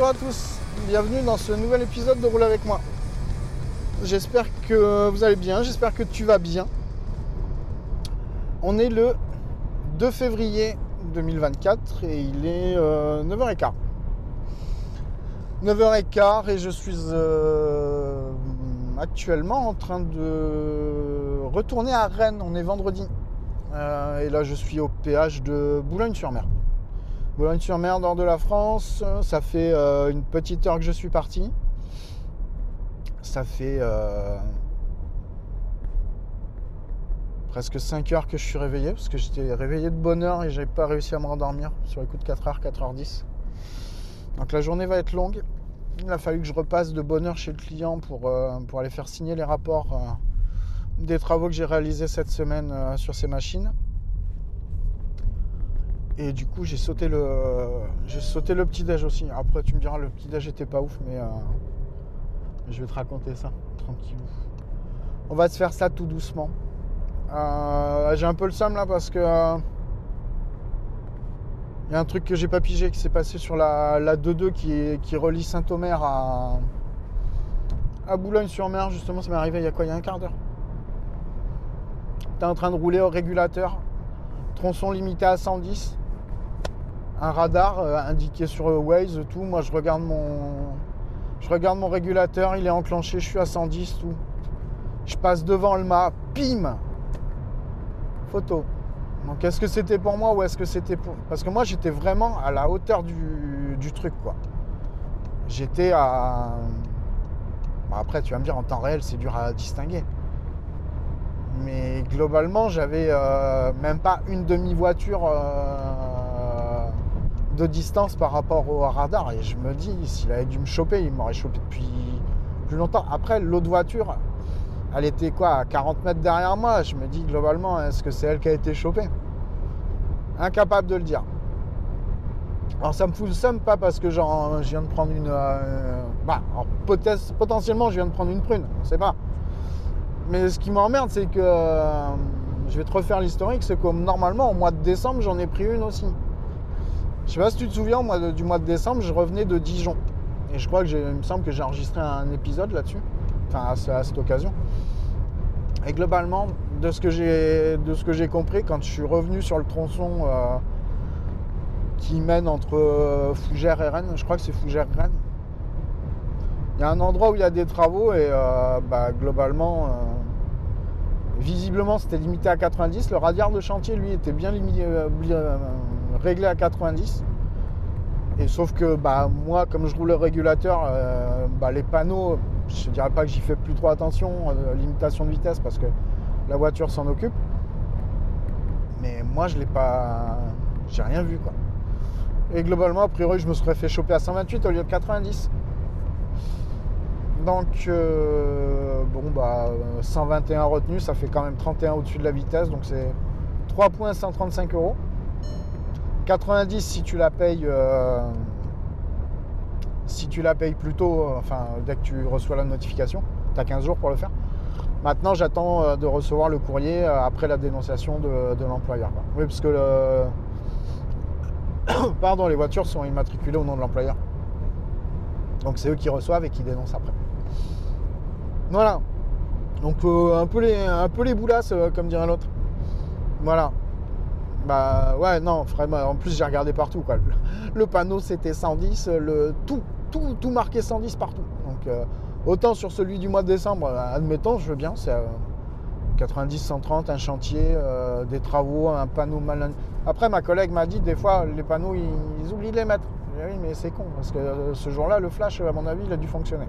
Bonjour à tous, bienvenue dans ce nouvel épisode de Roule avec moi. J'espère que vous allez bien, j'espère que tu vas bien. On est le 2 février 2024 et il est 9h15. 9h15 et je suis euh, actuellement en train de retourner à Rennes, on est vendredi. Euh, et là je suis au péage de Boulogne-sur-Mer. Boulogne-sur-Mer, nord de la France. Ça fait euh, une petite heure que je suis parti. Ça fait euh, presque 5 heures que je suis réveillé parce que j'étais réveillé de bonne heure et j'avais pas réussi à me rendormir sur les coups de 4h, 4h10. Donc la journée va être longue. Il a fallu que je repasse de bonne heure chez le client pour, euh, pour aller faire signer les rapports des travaux que j'ai réalisés cette semaine sur ces machines. Et du coup, j'ai sauté le, j'ai sauté le petit déj aussi. Après, tu me diras, le petit déj était pas ouf, mais euh, je vais te raconter ça tranquille. On va se faire ça tout doucement. Euh, j'ai un peu le seum là parce que il y a un truc que j'ai pas pigé qui s'est passé sur la, la 2-2 qui, qui, relie Saint-Omer à, à Boulogne-sur-Mer. Justement, ça m'est arrivé il y a quoi Il y a un quart d'heure. T'es en train de rouler au régulateur, tronçon limité à 110 un radar euh, indiqué sur Waze, tout. Moi, je regarde mon, je regarde mon régulateur, il est enclenché, je suis à 110, tout. Je passe devant le mât, pim Photo. Donc, est-ce que c'était pour moi ou est-ce que c'était pour. Parce que moi, j'étais vraiment à la hauteur du, du truc, quoi. J'étais à. Bon, après, tu vas me dire, en temps réel, c'est dur à distinguer. Mais globalement, j'avais euh, même pas une demi-voiture. Euh de distance par rapport au radar. Et je me dis, s'il avait dû me choper, il m'aurait chopé depuis plus longtemps. Après, l'autre voiture, elle était quoi, à 40 mètres derrière moi? Je me dis, globalement, est-ce que c'est elle qui a été chopée? Incapable de le dire. Alors ça me fout le seum, pas parce que genre, je viens de prendre une... Euh, bah, potentiellement, je viens de prendre une prune, on sait pas. Mais ce qui m'emmerde, c'est que... Euh, je vais te refaire l'historique, c'est comme normalement, au mois de décembre, j'en ai pris une aussi. Je sais pas si tu te souviens, moi, du mois de décembre, je revenais de Dijon. Et je crois que il me semble que j'ai enregistré un épisode là-dessus. Enfin, à, cette occasion. Et globalement, de ce que j'ai, de ce que j'ai compris, quand je suis revenu sur le tronçon euh, qui mène entre euh, Fougères et Rennes, je crois que c'est Fougères-Rennes, il y a un endroit où il y a des travaux et euh, bah, globalement, visiblement, c'était limité à 90. Le radiaire de chantier, lui, était bien limité réglé à 90. Et sauf que bah, moi, comme je roule le régulateur, euh, bah, les panneaux, je ne dirais pas que j'y fais plus trop attention, euh, limitation de vitesse parce que la voiture s'en occupe. Mais moi, je l'ai pas. J'ai rien vu quoi. Et globalement, a priori, je me serais fait choper à 128 au lieu de 90. Donc, euh, bon, bah, 121 retenu, ça fait quand même 31 au-dessus de la vitesse. Donc, c'est 3 points 135 euros. 90 si tu la payes euh, si tu la payes plus tôt, euh, enfin dès que tu reçois la notification, tu as 15 jours pour le faire. Maintenant j'attends euh, de recevoir le courrier après la dénonciation de, l'employeur. Oui parce que le... Pardon, les voitures sont immatriculées au nom de l'employeur. Donc c'est eux qui reçoivent et qui dénoncent après. Voilà. Donc un, peu les, un peu les boulasses, comme dirait l'autre. Voilà. Bah ouais, non, vraiment. En plus, j'ai regardé partout. Quoi. Le, panneau, c'était 110. Le, tout, tout, tout marqué 110 partout. Donc euh, autant sur celui du mois de décembre, admettons, je veux bien. C'est 90, 130, un chantier, des travaux, un panneau mal. Après, ma collègue m'a dit des fois, les panneaux, ils, oublient de les mettre. oui, mais c'est con, parce que ce jour-là, le flash, à mon avis, il a dû fonctionner.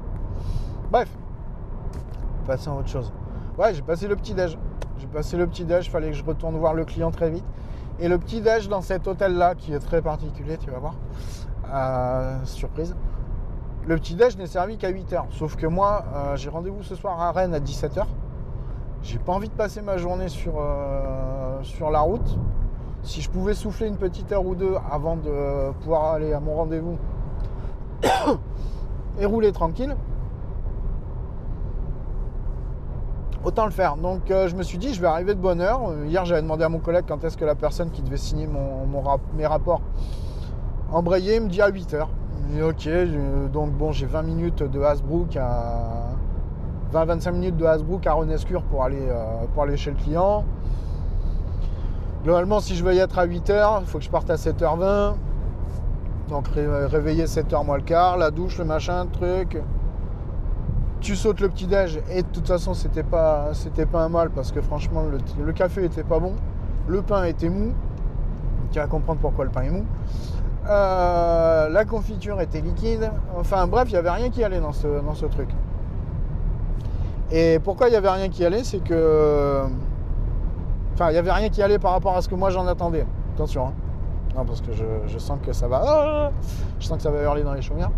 Bref, passer à autre chose. Ouais, j'ai passé le petit déj. J'ai passé le petit déj, fallait que je retourne voir le client très vite. Et le petit déj dans cet hôtel-là, qui est très particulier, tu vas voir, euh, surprise. Le petit déj n'est servi qu'à 8h. Sauf que moi, euh, j'ai rendez-vous ce soir à Rennes à 17h. J'ai pas envie de passer ma journée euh, sur la route. Si je pouvais souffler une petite heure ou deux avant de pouvoir aller à mon rendez-vous et rouler tranquille, autant le faire. Donc euh, je me suis dit, je vais arriver de bonne heure. Hier, j'avais demandé à mon collègue quand est-ce que la personne qui devait signer mon, mes rapports embrayé me dit à 8h. ok, donc bon, j'ai 20 minutes de Hasbrook à 20-25 minutes de Hasbrook à Renescure pour aller, euh, pour aller chez le client. Globalement, si je veux y être à 8h, il faut que je parte à 7h20. Donc réveiller 7h moins le quart, la douche, le machin, le truc tu sautes le petit déj et de toute façon c'était pas c'était pas un mal parce que franchement le, café était pas bon, le pain était mou, tu vas comprendre pourquoi le pain est mou. Euh, la confiture était liquide, enfin bref, il n'y avait rien qui allait dans ce, truc. Et pourquoi il n'y avait rien qui allait, c'est que. Enfin, il n'y avait rien qui allait par rapport à ce que moi j'en attendais. Attention, hein. Non, parce que je, sens que ça va. Ah, je sens que ça va hurler dans les chaumières.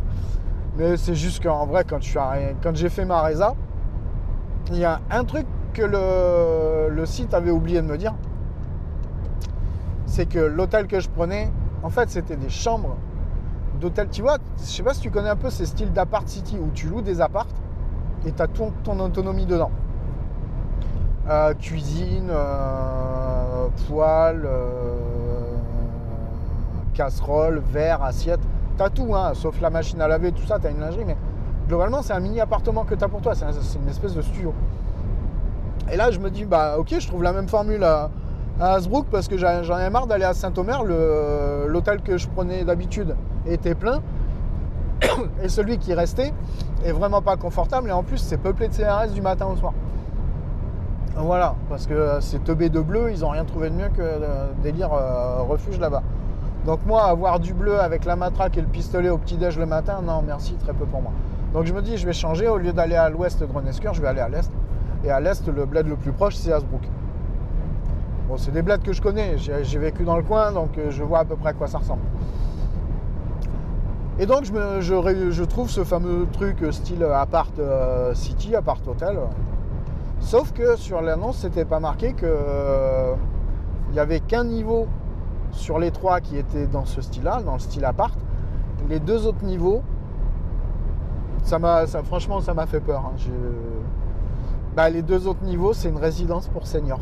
Mais c'est juste qu'en vrai, quand, j'ai fait ma résa, il y a un truc que le, site avait oublié de me dire. C'est que l'hôtel que je prenais, en fait, c'était des chambres d'hôtel. Tu vois, je sais pas si tu connais un peu ces styles d'appart city où tu loues des apparts et tu as ton, ton, autonomie dedans. Euh, cuisine, euh, poêle, euh, casserole, verre, assiette. T'as tout, hein, sauf la machine à laver, tout ça, t'as une lingerie, mais globalement, c'est un mini appartement que t'as pour toi, c'est une espèce de studio. Et là, je me dis, bah ok, je trouve la même formule à, à Hasbrook parce que j'en ai marre d'aller à Saint-Omer. L'hôtel que je prenais d'habitude était plein. Et celui qui restait est vraiment pas confortable. Et en plus, c'est peuplé de CRS du matin au soir. Voilà, parce que c'est teubé de bleu, ils ont rien trouvé de mieux que délire euh, refuge là-bas. Donc moi, avoir du bleu avec la matraque et le pistolet au petit-déj le matin, non, merci, très peu pour moi. Donc je me dis, je vais changer, au lieu d'aller à l'ouest de Renescure, je vais aller à l'est. Et à l'est, le bled le plus proche, c'est Hasbrook. Bon, c'est des bleds que je connais, j'ai vécu dans le coin, donc euh, je vois à peu près à quoi ça ressemble. Et donc je, trouve ce fameux truc style appart euh, city, appart hôtel. Sauf que sur l'annonce, c'était pas marqué que euh, il n'y avait qu'un niveau sur les trois qui étaient dans ce style-là, dans le style appart, les deux autres niveaux, ça m'a, franchement, ça m'a fait peur. Hein. Bah, les deux autres niveaux, c'est une résidence pour seniors.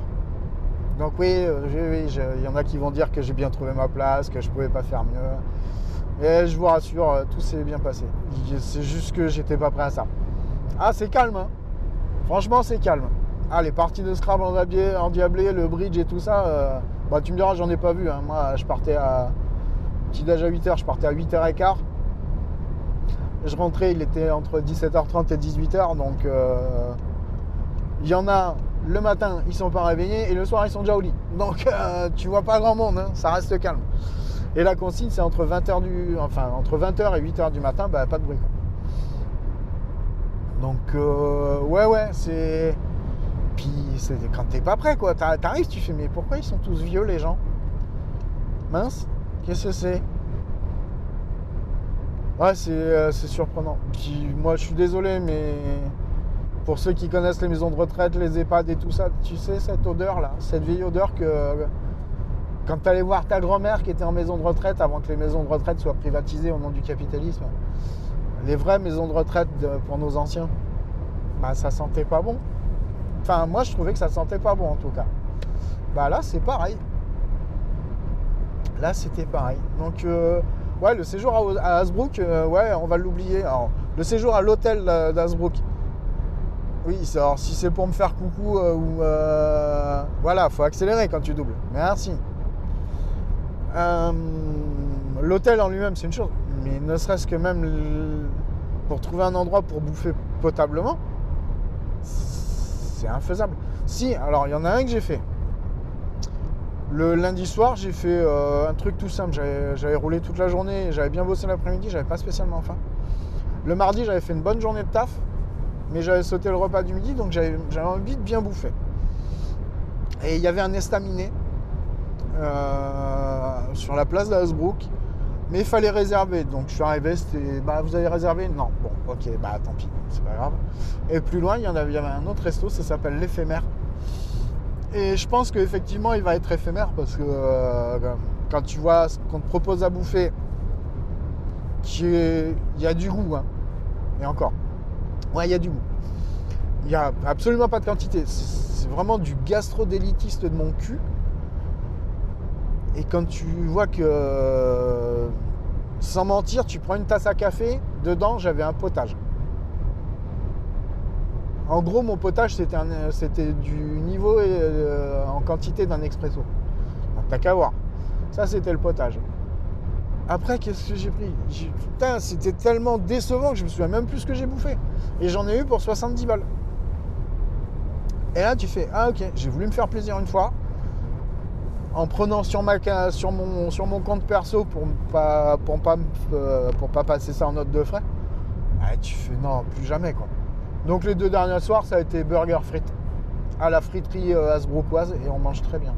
Donc oui, euh, il y en a qui vont dire que j'ai bien trouvé ma place, que je pouvais pas faire mieux. Et je vous rassure, euh, tout s'est bien passé. C'est juste que j'étais pas prêt à ça. Ah, c'est calme. Hein. Franchement, c'est calme. Ah, les parties de Scrabble en diablé, le bridge et tout ça, euh, bah, tu me diras, j'en ai pas vu. Hein. Moi, je partais à. Petit âge à 8h, je partais à 8h15. Je rentrais, il était entre 17h30 et 18h. Donc, euh, il y en a le matin, ils sont pas réveillés. Et le soir, ils sont déjà au lit. Donc, euh, tu vois pas grand monde. Hein. ça reste calme. Et la consigne, c'est entre 20h du. Enfin, entre 20h et 8h du matin, bah, pas de bruit. Donc, euh, ouais, ouais, c'est. Puis c'est quand t'es pas prêt, quoi. T'arrives, tu fais, mais pourquoi ils sont tous vieux, les gens? Mince, qu'est-ce que c'est? Ouais, euh, c'est surprenant. Puis moi, je suis désolé, mais pour ceux qui connaissent les maisons de retraite, les EHPAD et tout ça, tu sais, cette odeur-là, cette vieille odeur que quand tu allais voir ta grand-mère qui était en maison de retraite avant que les maisons de retraite soient privatisées au nom du capitalisme, les vraies maisons de retraite pour nos anciens, bah ça sentait pas bon. Enfin, moi, je trouvais que ça sentait pas bon en tout cas. Bah là, c'est pareil. Là, c'était pareil. Donc, euh, Ouais, le séjour à, à Hasbrook, euh, ouais, on va l'oublier. Le séjour à l'hôtel d'Hasbrook. Oui, alors si c'est pour me faire coucou euh, ou. voilà, faut accélérer quand tu doubles. Merci. L'hôtel en lui-même, c'est une chose. Mais ne serait-ce que même pour trouver un endroit pour bouffer potablement, c'est infaisable. Si, alors il y en a un que j'ai fait. Le lundi soir, j'ai fait euh, un truc tout simple. J'avais roulé toute la journée, j'avais bien bossé l'après-midi, j'avais pas spécialement faim. Le mardi, j'avais fait une bonne journée de taf, mais j'avais sauté le repas du midi, donc j'avais envie de bien bouffer. Et il y avait un estaminet euh, sur la place d'Hasbrook, mais il fallait réserver. Donc je suis arrivé, c'était bah vous avez réservé? Non, bon, ok, bah tant pis, c'est pas grave. Et plus loin, il y en avait, un autre resto, ça s'appelle l'éphémère. Et je pense qu'effectivement, il va être éphémère parce que euh, quand tu vois ce qu'on te propose à bouffer, il y a du goût, hein. et encore. Ouais, il y a du goût. Il n'y a absolument pas de quantité. C'est vraiment du gastro-délitiste de mon cul. Et quand tu vois que, sans mentir, tu prends une tasse à café, dedans j'avais un potage. En gros, mon potage, c'était c'était du niveau euh, en quantité d'un expresso. Donc, T'as qu'à voir. Ça, c'était le potage. Après, qu'est-ce que j'ai pris? Putain, c'était tellement décevant que je me souviens même plus ce que j'ai bouffé. Et j'en ai eu pour 70 balles. Et là, tu fais Ah, ok, j'ai voulu me faire plaisir une fois. En prenant sur, ma, mon, compte perso pour pour, pas, euh, pour pas passer ça en note de frais. Ah, tu fais Non, plus jamais, quoi. Donc, les deux derniers soirs, ça a été burger frites. À la friterie euh, Hasbrookоise et on mange très bien.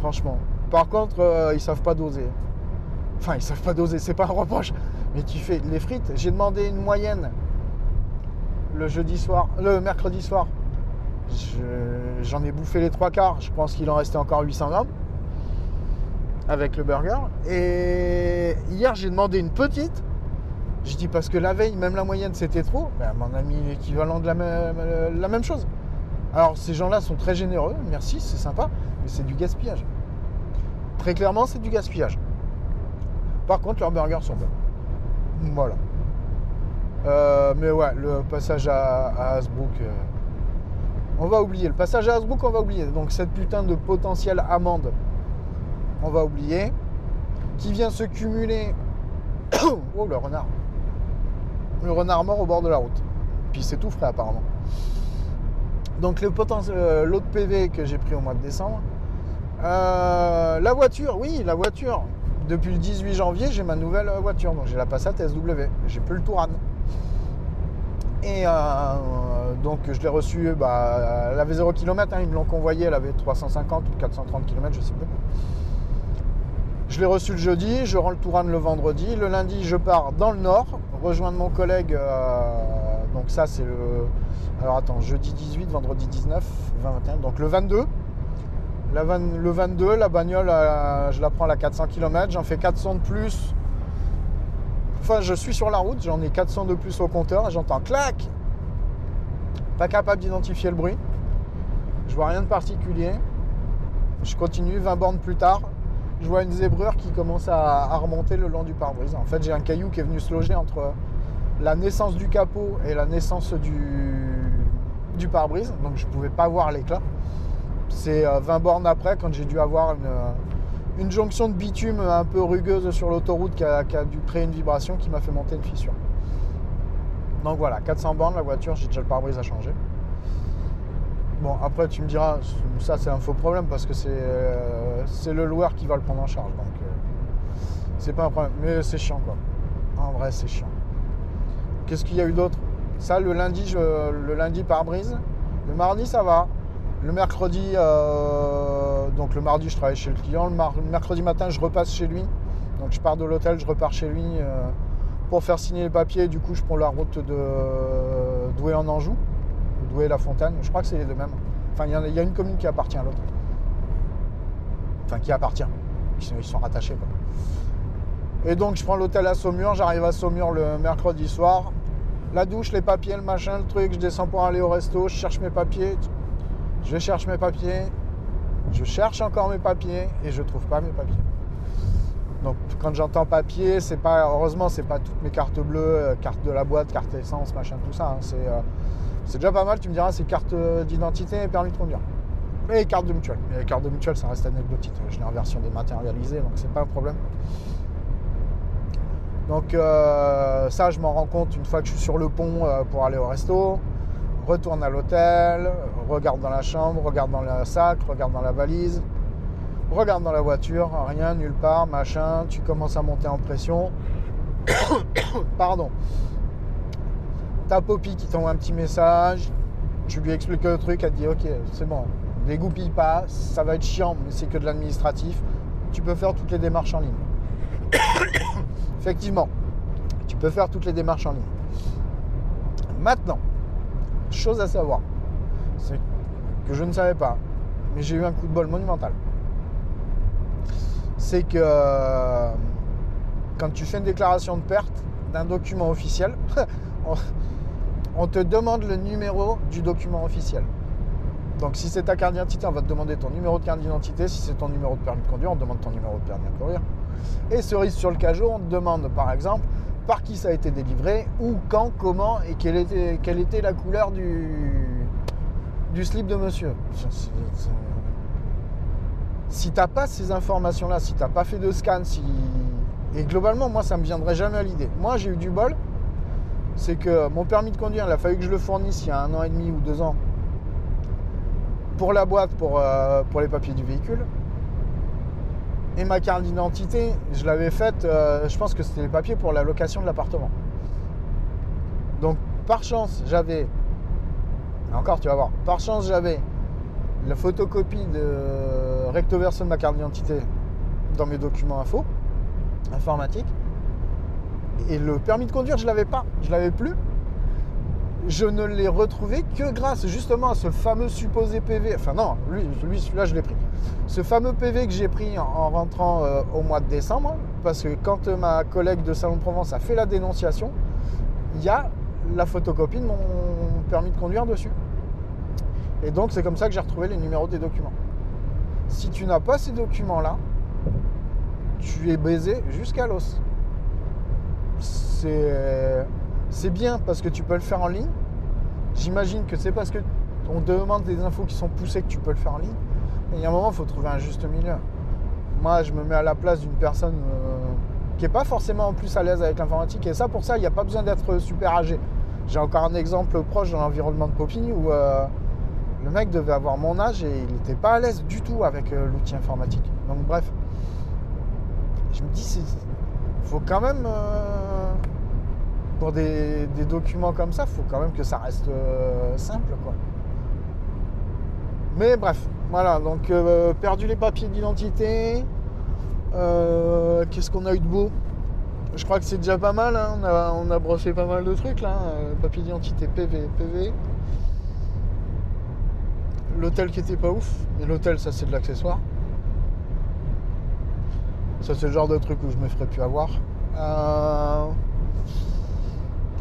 Franchement. Par contre, euh, ils savent pas doser. Enfin, ils savent pas doser, c'est pas un reproche. Mais tu fais les frites. J'ai demandé une moyenne le jeudi soir, le mercredi soir. Je- J'en ai bouffé les trois quarts. Je pense qu'il en restait encore 800 grammes avec le burger. Et hier, j'ai demandé une petite. J'ai dit parce que la veille, même la moyenne, c'était trop. Ben, on a mis l'équivalent de la même, la même chose. Alors, ces gens-là sont très généreux. Merci, c'est sympa. Mais c'est du gaspillage. Très clairement, c'est du gaspillage. Par contre, leurs burgers sont bons. Voilà. Euh, mais ouais, le passage à, à Hasbrook, euh, on va oublier. Le passage à Hasbrook, on va oublier. Donc cette putain de potentielle amende, on va oublier. Qui vient se cumuler. oh, le renard. Le renard mort au bord de la route. Puis c'est tout frais apparemment. Donc le poten- euh, l'autre PV que j'ai pris au mois de décembre. Euh, la voiture, oui, la voiture. Depuis le 18 janvier, j'ai ma nouvelle voiture. Donc j'ai la Passat SW. J'ai plus le Touran. Et euh, donc je l'ai reçue, bah, elle avait 0 km, ils me l'ont convoyée, elle avait 350 ou 430 km, je sais plus. Je l'ai reçue le jeudi, je rends le Touran le vendredi. Le lundi, je pars dans le nord, rejoindre mon collègue. euh, donc ça, c'est le... Alors attends, jeudi 18, vendredi 19, 20, 21. Donc le 22. La le 22, la bagnole, euh, je la prends à la 400 km, j'en fais 400 de plus. Enfin, je suis sur la route, j'en ai 400 de plus au compteur j'entends clac Pas capable d'identifier le bruit. Je vois rien de particulier. Je continue, 20 bornes plus tard, je vois une zébrure qui commence à, remonter le long du pare-brise. En fait, j'ai un caillou qui est venu se loger entre la naissance du capot et la naissance du, pare-brise. Donc, je ne pouvais pas voir l'éclat. C'est euh, 20 bornes après, quand j'ai dû avoir une, euh, jonction de bitume un peu rugueuse sur l'autoroute qui a dû créer une vibration qui m'a fait monter une fissure. Donc voilà, 400 bornes, la voiture, j'ai déjà le pare-brise à changer. Bon, après tu me diras, ça c'est un faux problème parce que c'est euh, le loueur qui va le prendre en charge. Donc euh, c'est pas un problème. Mais c'est chiant quoi. En vrai, c'est chiant. Qu'est-ce qu'il y a eu d'autre? Ça, le lundi, le lundi pare-brise. Le mardi, ça va. Le mercredi, euh, donc le mardi, je travaille chez le client. Le, mercredi matin, je repasse chez lui. Donc je pars de l'hôtel, je repars chez lui pour faire signer les papiers. Du coup, je prends la route de Douai en Anjou, ou Douai-la Fontaine. Je crois que c'est les deux mêmes. Enfin, il y, a- une commune qui appartient à l'autre. Enfin, qui appartient. Sont, ils sont rattachés. Quoi. Et donc, je prends l'hôtel à Saumur. J'arrive à Saumur le mercredi soir. La douche, les papiers, le machin, le truc. Je descends pour aller au resto. Je cherche mes papiers. Je cherche mes papiers. Je cherche encore mes papiers et je trouve pas mes papiers. Donc quand j'entends papier, c'est pas heureusement c'est pas toutes mes cartes bleues, euh, carte de la boîte, carte essence, machin, tout ça. hein. C'est euh, c'est déjà pas mal. Tu me diras, c'est carte d'identité et permis de conduire. Et carte de mutuelle. Et carte de mutuelle, ça reste anecdotique. Je l'ai en version dématérialisée, donc c'est pas un problème. Donc euh, ça, je m'en rends compte une fois que je suis sur le pont euh, pour aller au resto. Retourne à l'hôtel, regarde dans la chambre, regarde dans le sac, regarde dans la valise, regarde dans la voiture, rien, nulle part, machin. Tu commences à monter en pression. Pardon. Ta Poppy qui t'envoie un petit message. Tu lui expliques le truc, elle te dit ok, c'est bon, dégoupille pas, ça va être chiant, mais c'est que de l'administratif. Tu peux faire toutes les démarches en ligne. Effectivement, tu peux faire toutes les démarches en ligne. Maintenant, chose à savoir, c'est que je ne savais pas, mais j'ai eu un coup de bol monumental. C'est que euh, quand tu fais une déclaration de perte d'un document officiel, on, te demande le numéro du document officiel. Donc si c'est ta carte d'identité, on va te demander ton numéro de carte d'identité. Si c'est ton numéro de permis de conduire, on te demande ton numéro de permis de conduire. Et cerise sur le cajot, on te demande par exemple par qui ça a été délivré, où, quand, comment et quelle était, la couleur du, du slip de monsieur. Si t'as pas ces informations-là, si t'as pas fait de scan, si... et globalement, moi, ça me viendrait jamais à l'idée. Moi, j'ai eu du bol, c'est que mon permis de conduire, il a fallu que je le fournisse il y a un an et demi ou deux ans pour la boîte, pour, euh, pour les papiers du véhicule. Et ma carte d'identité, je l'avais faite, euh, je pense que c'était les papiers pour la location de l'appartement. Donc, par chance, j'avais. Encore, tu vas voir. Par chance, j'avais la photocopie de recto verso de ma carte d'identité dans mes documents info, informatiques. Et le permis de conduire, je l'avais pas. Je l'avais plus. Je ne l'ai retrouvé que grâce justement à ce fameux supposé PV. Enfin non, lui, lui celui-là, je l'ai pris. Ce fameux PV que j'ai pris en, en rentrant euh, au mois de décembre, parce que quand euh, ma collègue de Salon de Provence a fait la dénonciation, il y a la photocopie de mon permis de conduire dessus. Et donc c'est comme ça que j'ai retrouvé les numéros des documents. Si tu n'as pas ces documents-là, tu es baisé jusqu'à l'os. C'est bien parce que tu peux le faire en ligne. J'imagine que c'est parce que on demande des infos qui sont poussées que tu peux le faire en ligne. Mais il y a un moment, il faut trouver un juste milieu. Moi, je me mets à la place d'une personne euh, qui n'est pas forcément en plus à l'aise avec l'informatique. Et ça, pour ça, il n'y a pas besoin d'être super âgé. J'ai encore un exemple proche dans l'environnement de Poppy où euh, le mec devait avoir mon âge et il n'était pas à l'aise du tout avec euh, l'outil informatique. Donc bref, je me dis, c'est faut quand même, euh, pour des, documents comme ça, faut quand même que ça reste euh, simple, quoi. Mais bref, voilà, donc perdu les papiers d'identité. Qu'est-ce qu'on a eu de beau? Je crois que c'est déjà pas mal, hein, on, a, on a brossé pas mal de trucs là. euh, papier d'identité, PV, PV. L'hôtel qui était pas ouf, mais l'hôtel ça c'est de l'accessoire. Ça, c'est le genre de truc où je me ferais plus avoir. Euh,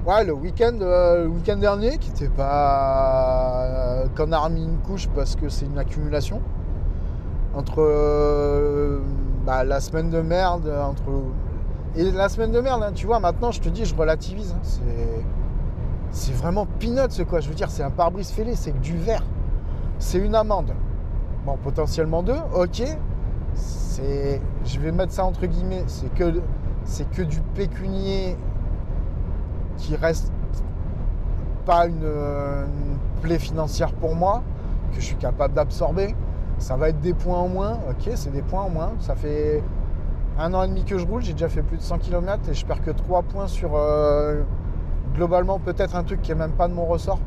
Ouais, le week-end euh, week-end dernier, qui était pas. qu'on a remis une couche parce que c'est une accumulation. Entre euh, bah, la semaine de merde, entre. Et la semaine de merde, hein, tu vois, maintenant je te dis, je relativise. hein, c'est. C'est vraiment peanuts quoi. Je veux dire, c'est un pare-brise fêlé, c'est que du verre. C'est une amende. Bon, potentiellement deux, ok. C'est. Je vais mettre ça entre guillemets, c'est que. Du pécunier qui reste pas une, plaie financière pour moi, que je suis capable d'absorber. Ça va être des points en moins, ok, c'est des points en moins. Ça fait un an et demi que je roule, j'ai déjà fait plus de 100 km et je perds que 3 points sur euh, globalement peut-être un truc qui est même pas de mon ressort.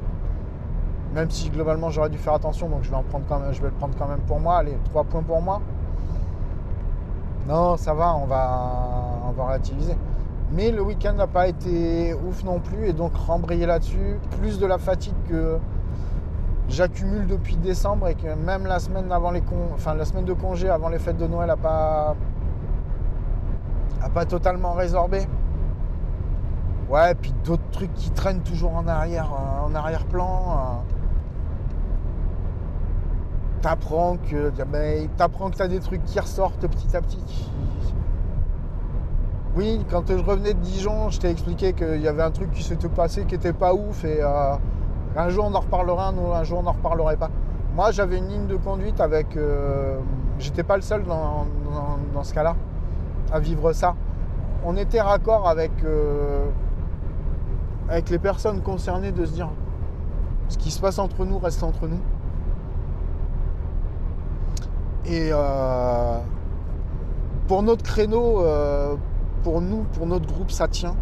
Même si globalement j'aurais dû faire attention, donc je vais en prendre quand même, je vais le prendre quand même pour moi. Allez, 3 points pour moi. Non, ça va, on va, on va relativiser. Mais le week-end n'a pas été ouf non plus et donc rembrayer là-dessus, plus de la fatigue que j'accumule depuis décembre et que même la semaine avant les con... enfin la semaine de congé avant les fêtes de Noël a pas a pas totalement résorbé. Ouais, puis d'autres trucs qui traînent toujours en arrière en arrière-plan. T'apprends que ben, t'apprends que t'as des trucs qui ressortent petit à petit. Oui, quand je revenais de Dijon, je t'ai expliqué qu'il y avait un truc qui s'était passé qui était pas ouf et euh, un jour on en reparlera, un jour on n'en reparlerait pas. Moi j'avais une ligne de conduite avec. Euh, j'étais pas le seul dans, ce cas-là à vivre ça. On était raccord avec, euh, avec les personnes concernées de se dire ce qui se passe entre nous reste entre nous. Et pour notre créneau, pour nous, pour notre groupe, ça tient.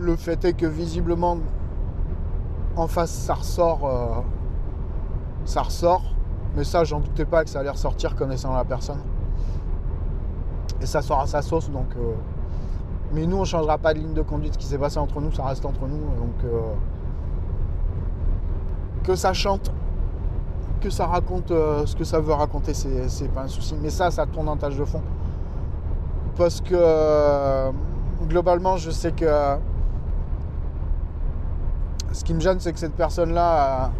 Le fait est que visiblement, en face, ça ressort. Euh, ça ressort. Mais ça, j'en doutais pas que ça allait ressortir connaissant la personne. Et ça sort à sa sauce, donc. Euh, mais nous, on ne changera pas de ligne de conduite. Ce qui s'est passé entre nous, ça reste entre nous. Donc. Euh, que ça chante, que ça raconte ce que ça veut raconter, c'est pas un souci. Mais ça, ça tourne en tâche de fond parce que euh, globalement, je sais que ce qui me gêne, c'est que cette personne-là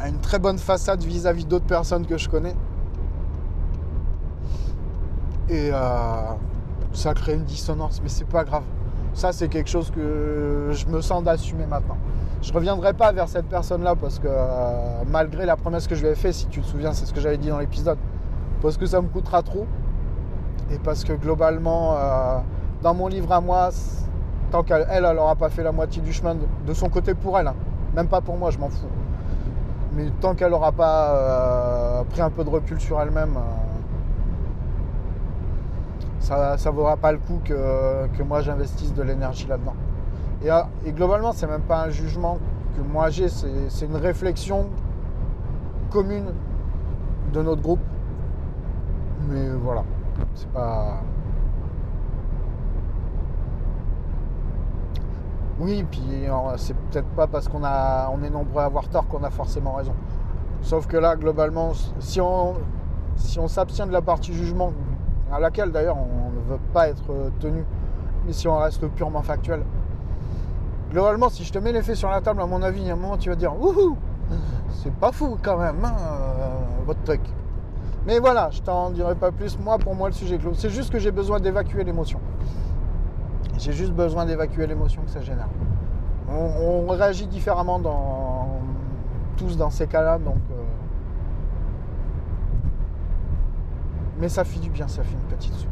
a, une très bonne façade vis-à-vis d'autres personnes que je connais. Et euh, ça crée une dissonance, mais c'est pas grave. Ça, c'est quelque chose que je me sens d'assumer maintenant. Je reviendrai pas vers cette personne-là parce que euh, malgré la promesse que je lui ai faite, si tu te souviens, c'est ce que j'avais dit dans l'épisode, parce que ça me coûtera trop et parce que globalement, euh, dans mon livre à moi, tant qu'elle elle n'aura pas fait la moitié du chemin de, son côté pour elle, hein. même pas pour moi, je m'en fous. Mais tant qu'elle n'aura pas euh, pris un peu de recul sur elle-même, ça ne vaudra pas le coup que, moi j'investisse de l'énergie là-dedans. Et, et, globalement, c'est même pas un jugement que moi j'ai, c'est une réflexion commune de notre groupe. Mais voilà. C'est pas. Oui, puis c'est peut-être pas parce qu'on est nombreux à avoir tort qu'on a forcément raison. Sauf que là, globalement, si on, si on s'abstient de la partie jugement, à laquelle d'ailleurs on ne veut pas être tenu, mais si on reste purement factuel, globalement, si je te mets les faits sur la table, à mon avis, il y a un moment, tu vas dire, ouhou, c'est pas fou quand même, hein, euh, votre truc. Mais voilà, je t'en dirai pas plus. Moi, pour moi, le sujet clos. C'est juste que j'ai besoin d'évacuer l'émotion. J'ai juste besoin d'évacuer l'émotion que ça génère. On, réagit différemment dans, tous dans ces cas-là, donc. Euh, mais ça fait du bien, ça fait une petite soupe.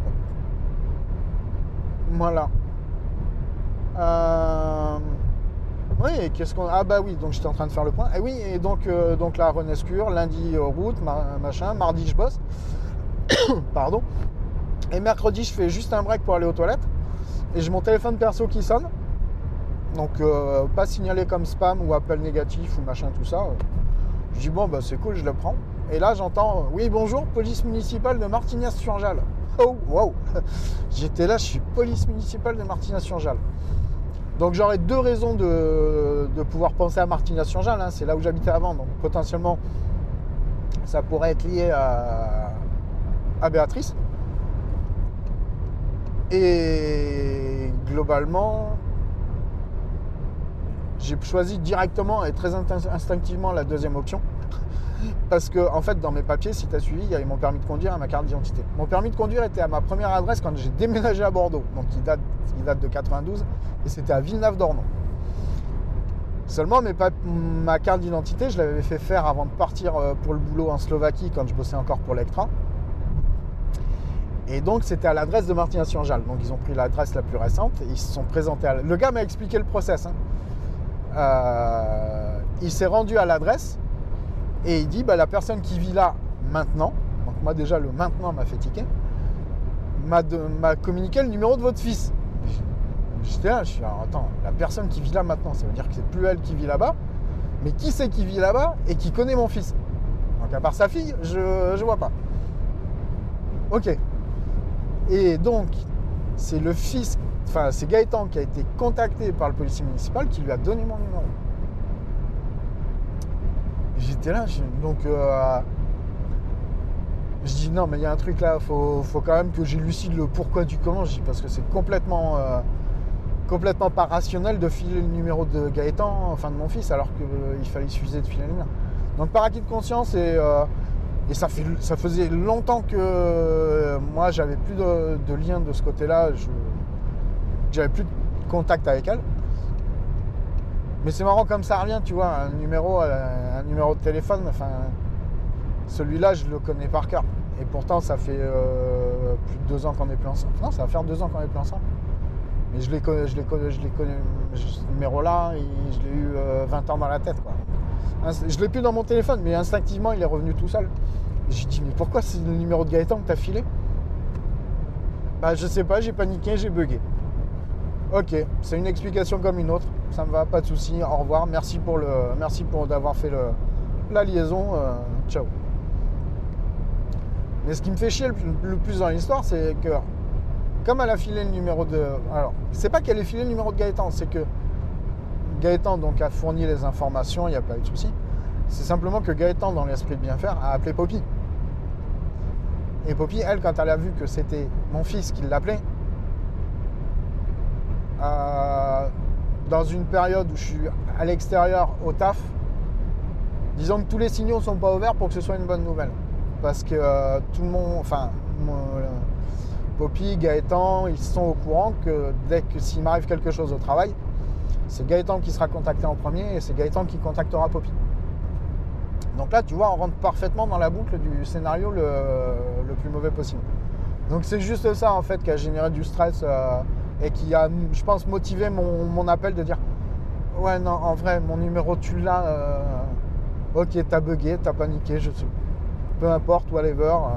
Voilà. Euh... Oui, qu'est-ce qu'on. Ah bah oui, donc j'étais en train de faire le point. Et oui, et donc, euh, la Renescure, lundi euh, route, machin, mardi je bosse. Pardon. Et mercredi je fais juste un break pour aller aux toilettes. Et j'ai mon téléphone perso qui sonne. Donc euh, pas signalé comme spam ou appel négatif ou machin tout ça. Je dis bon bah c'est cool, je le prends. Et là j'entends oui bonjour, police municipale de Martignas-sur-Jalles. Oh wow J'étais là, je suis police municipale de Martignas-sur-Jalles. Donc j'aurais deux raisons de, pouvoir penser à Martina sur Hein. C'est là où j'habitais avant. Donc potentiellement, ça pourrait être lié à, à Béatrice. Et globalement, j'ai choisi directement et très instinctivement la deuxième option. Parce que, en fait, dans mes papiers, si tu as suivi, il y avait mon permis de conduire et ma carte d'identité. Mon permis de conduire était à ma première adresse quand j'ai déménagé à Bordeaux, donc il date, il date de 92, et c'était à Villeneuve-d'Ornon. Seulement, ma carte d'identité, je l'avais fait faire avant de partir euh, pour le boulot en Slovaquie quand je bossais encore pour l'Ectra. Et donc, c'était à l'adresse de Martina Jalles. Donc, ils ont pris l'adresse la plus récente ils se sont présentés à... Le gars m'a expliqué le process. Hein. Euh, il s'est rendu à l'adresse et il dit, bah, la personne qui vit là maintenant, donc moi déjà le maintenant m'a fait tiquer, m'a communiqué le numéro de votre fils. J'étais là, je suis là, attends, la personne qui vit là maintenant, ça veut dire que c'est plus elle qui vit là-bas, mais qui c'est qui vit là-bas et qui connaît mon fils? Donc à part sa fille, je ne vois pas. Ok. Et donc, c'est le fils, enfin c'est Gaëtan qui a été contacté par le policier municipal qui lui a donné mon numéro. J'étais là, donc euh, je dis non mais il y a un truc là, faut, faut quand même que j'élucide le pourquoi du comment, je dis parce que c'est complètement euh, complètement pas rationnel de filer le numéro de Gaëtan, enfin de mon fils, alors qu'il fallait suffiser de filer le mien. Donc par acquis de conscience et, Et ça, fait, ça faisait longtemps que moi, j'avais plus de, de lien de ce côté-là. J'avais plus de contact avec elle. Mais c'est marrant comme ça revient, tu vois, un numéro, un numéro de téléphone, enfin, celui-là, je le connais par cœur. Et pourtant, ça fait euh, plus de deux ans qu'on est plus ensemble. Non, ça va faire deux ans qu'on est plus ensemble. Mais je l'ai connu, je l'ai connu, je l'ai connu, ce numéro-là, je l'ai eu 20 euh, ans dans la tête, quoi. Je l'ai plus dans mon téléphone, mais instinctivement, il est revenu tout seul. J'ai dit, mais pourquoi c'est le numéro de Gaëtan que t'as filé? Bah, je sais pas, j'ai paniqué, j'ai bugué. Ok, c'est une explication comme une autre. Ça me va, pas de souci. Au revoir. Merci pour le, merci pour d'avoir fait le, la liaison. Euh, ciao. Mais ce qui me fait chier le, plus dans l'histoire, c'est que comme elle a filé le numéro de. Alors, c'est pas qu'elle ait filé le numéro de Gaëtan, c'est que Gaëtan donc a fourni les informations, il n'y a pas eu de souci. C'est simplement que Gaëtan, dans l'esprit de bien faire, a appelé Poppy. Et Poppy, elle, quand elle a vu que c'était mon fils qui l'appelait, euh, dans une période où je suis à l'extérieur au taf, disons que tous les signaux ne sont pas ouverts pour que ce soit une bonne nouvelle. Parce que euh, tout le monde, enfin, euh, Poppy, Gaëtan, ils sont au courant que dès que s'il m'arrive quelque chose au travail, c'est Gaëtan qui sera contacté en premier et c'est Gaëtan qui contactera Poppy. Donc là, tu vois, on rentre parfaitement dans la boucle du scénario le, plus mauvais possible. Donc c'est juste ça en fait qui a généré du stress euh, et qui a, je pense, motivé mon, appel de dire Ouais, non, en vrai, mon numéro tu l'as. Euh, ok, t'as bugué, t'as paniqué, je sais. Peu importe, whatever. Euh,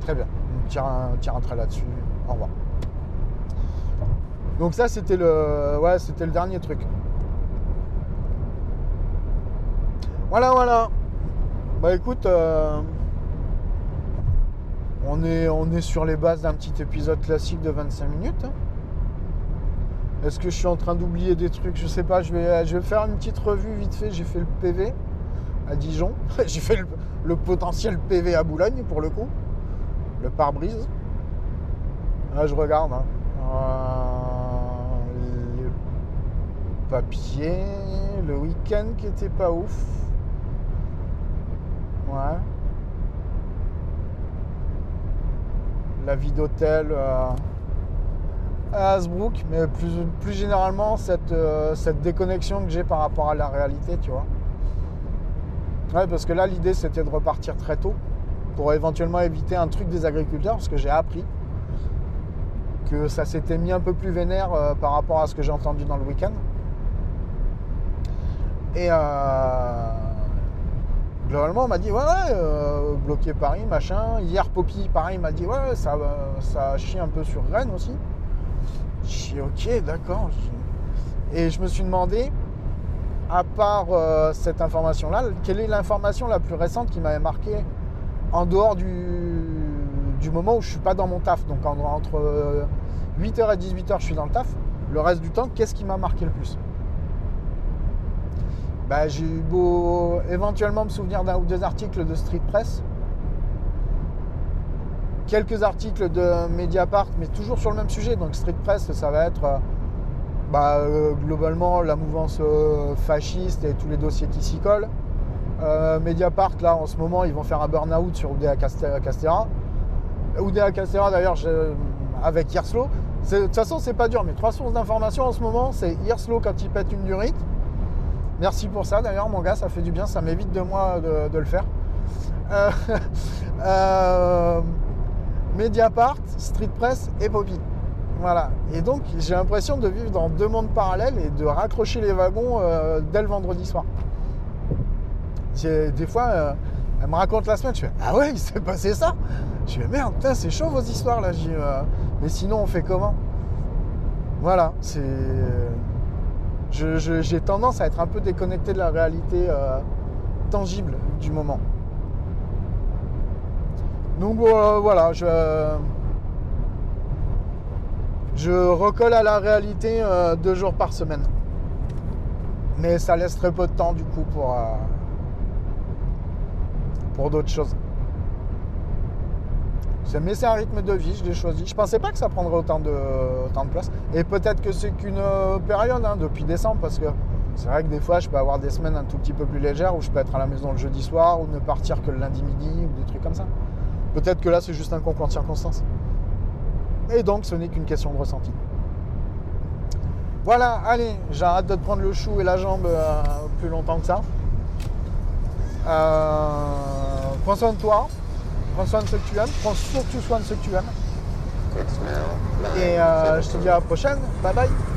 très bien. Tire un, tire un trait là-dessus. Au revoir. Donc ça c'était le ouais, c'était le dernier truc. Voilà voilà. Bah écoute euh, on, est, on est sur les bases d'un petit épisode classique de 25 minutes. Est-ce que je suis en train d'oublier des trucs? Je sais pas, je vais, je vais faire une petite revue vite fait. J'ai fait le PV à Dijon. J'ai fait le, potentiel PV à Boulogne pour le coup. Le pare-brise. Là je regarde. Hein. Euh, papier. Le week-end qui était pas ouf. Ouais. La vie d'hôtel euh, à Hasbrook, mais plus, plus généralement cette, euh, cette déconnexion que j'ai par rapport à la réalité, tu vois. Ouais, parce que là, l'idée c'était de repartir très tôt pour éventuellement éviter un truc des agriculteurs, parce que j'ai appris que ça s'était mis un peu plus vénère euh, par rapport à ce que j'ai entendu dans le week-end. Et euh, globalement, on m'a dit, ouais, ouais, bloqué Paris, machin. Hier, Poppy, pareil, m'a dit, ouais, ça, ça chie un peu sur Rennes aussi. J'ai dit, ok, d'accord. Et je me suis demandé, à part euh, cette information-là, quelle est l'information la plus récente qui m'avait marqué en dehors du, moment où je suis pas dans mon taf? Donc entre 8h et 18h, je suis dans le taf. Le reste du temps, qu'est-ce qui m'a marqué le plus? Bah, j'ai eu beau éventuellement me souvenir d'un ou deux articles de Street Press, quelques articles de Mediapart, mais toujours sur le même sujet. Donc Street Press, ça va être euh, bah, euh, globalement la mouvance euh, fasciste et tous les dossiers qui s'y collent. Mediapart, là en ce moment, ils vont faire un burn-out sur Oudéa Castera. Oudéa Castera, d'ailleurs, avec Hirslo. De toute façon, c'est pas dur, mais trois sources d'information en ce moment, c'est Hirslo quand il pète une durite Merci pour ça d'ailleurs mon gars, ça fait du bien, ça m'évite de moi de, le faire. Euh, euh, Mediapart, Street Press et Poppy. Voilà. Et donc j'ai l'impression de vivre dans deux mondes parallèles et de raccrocher les wagons euh, dès le vendredi soir. Des fois, elle me raconte la semaine, je fais Ah ouais, il s'est passé ça Je fais merde, c'est chaud vos histoires là. mais sinon on fait comment? Voilà, c'est j'ai tendance à être un peu déconnecté de la réalité euh, tangible du moment. Donc euh, voilà, je, je recolle à la réalité euh, deux jours par semaine. Mais ça laisse très peu de temps du coup pour, pour d'autres choses. Mais c'est un rythme de vie, je l'ai choisi. Je pensais pas que ça prendrait autant de, place. Et peut-être que c'est qu'une euh, période, hein, depuis décembre, parce que C'est vrai que des fois, je peux avoir des semaines un tout petit peu plus légères où je peux être à la maison le jeudi soir ou ne partir que le lundi midi ou des trucs comme ça. Peut-être que là, c'est juste un concours de circonstances. Et donc, ce n'est qu'une question de ressenti. Voilà, allez, j'arrête de te prendre le chou et la jambe euh, plus longtemps que ça. Euh, prends soin de toi, prends soin de ceux que tu aimes, prends surtout soin de ceux que tu aimes. Et euh, je te dis à la prochaine. Bye bye.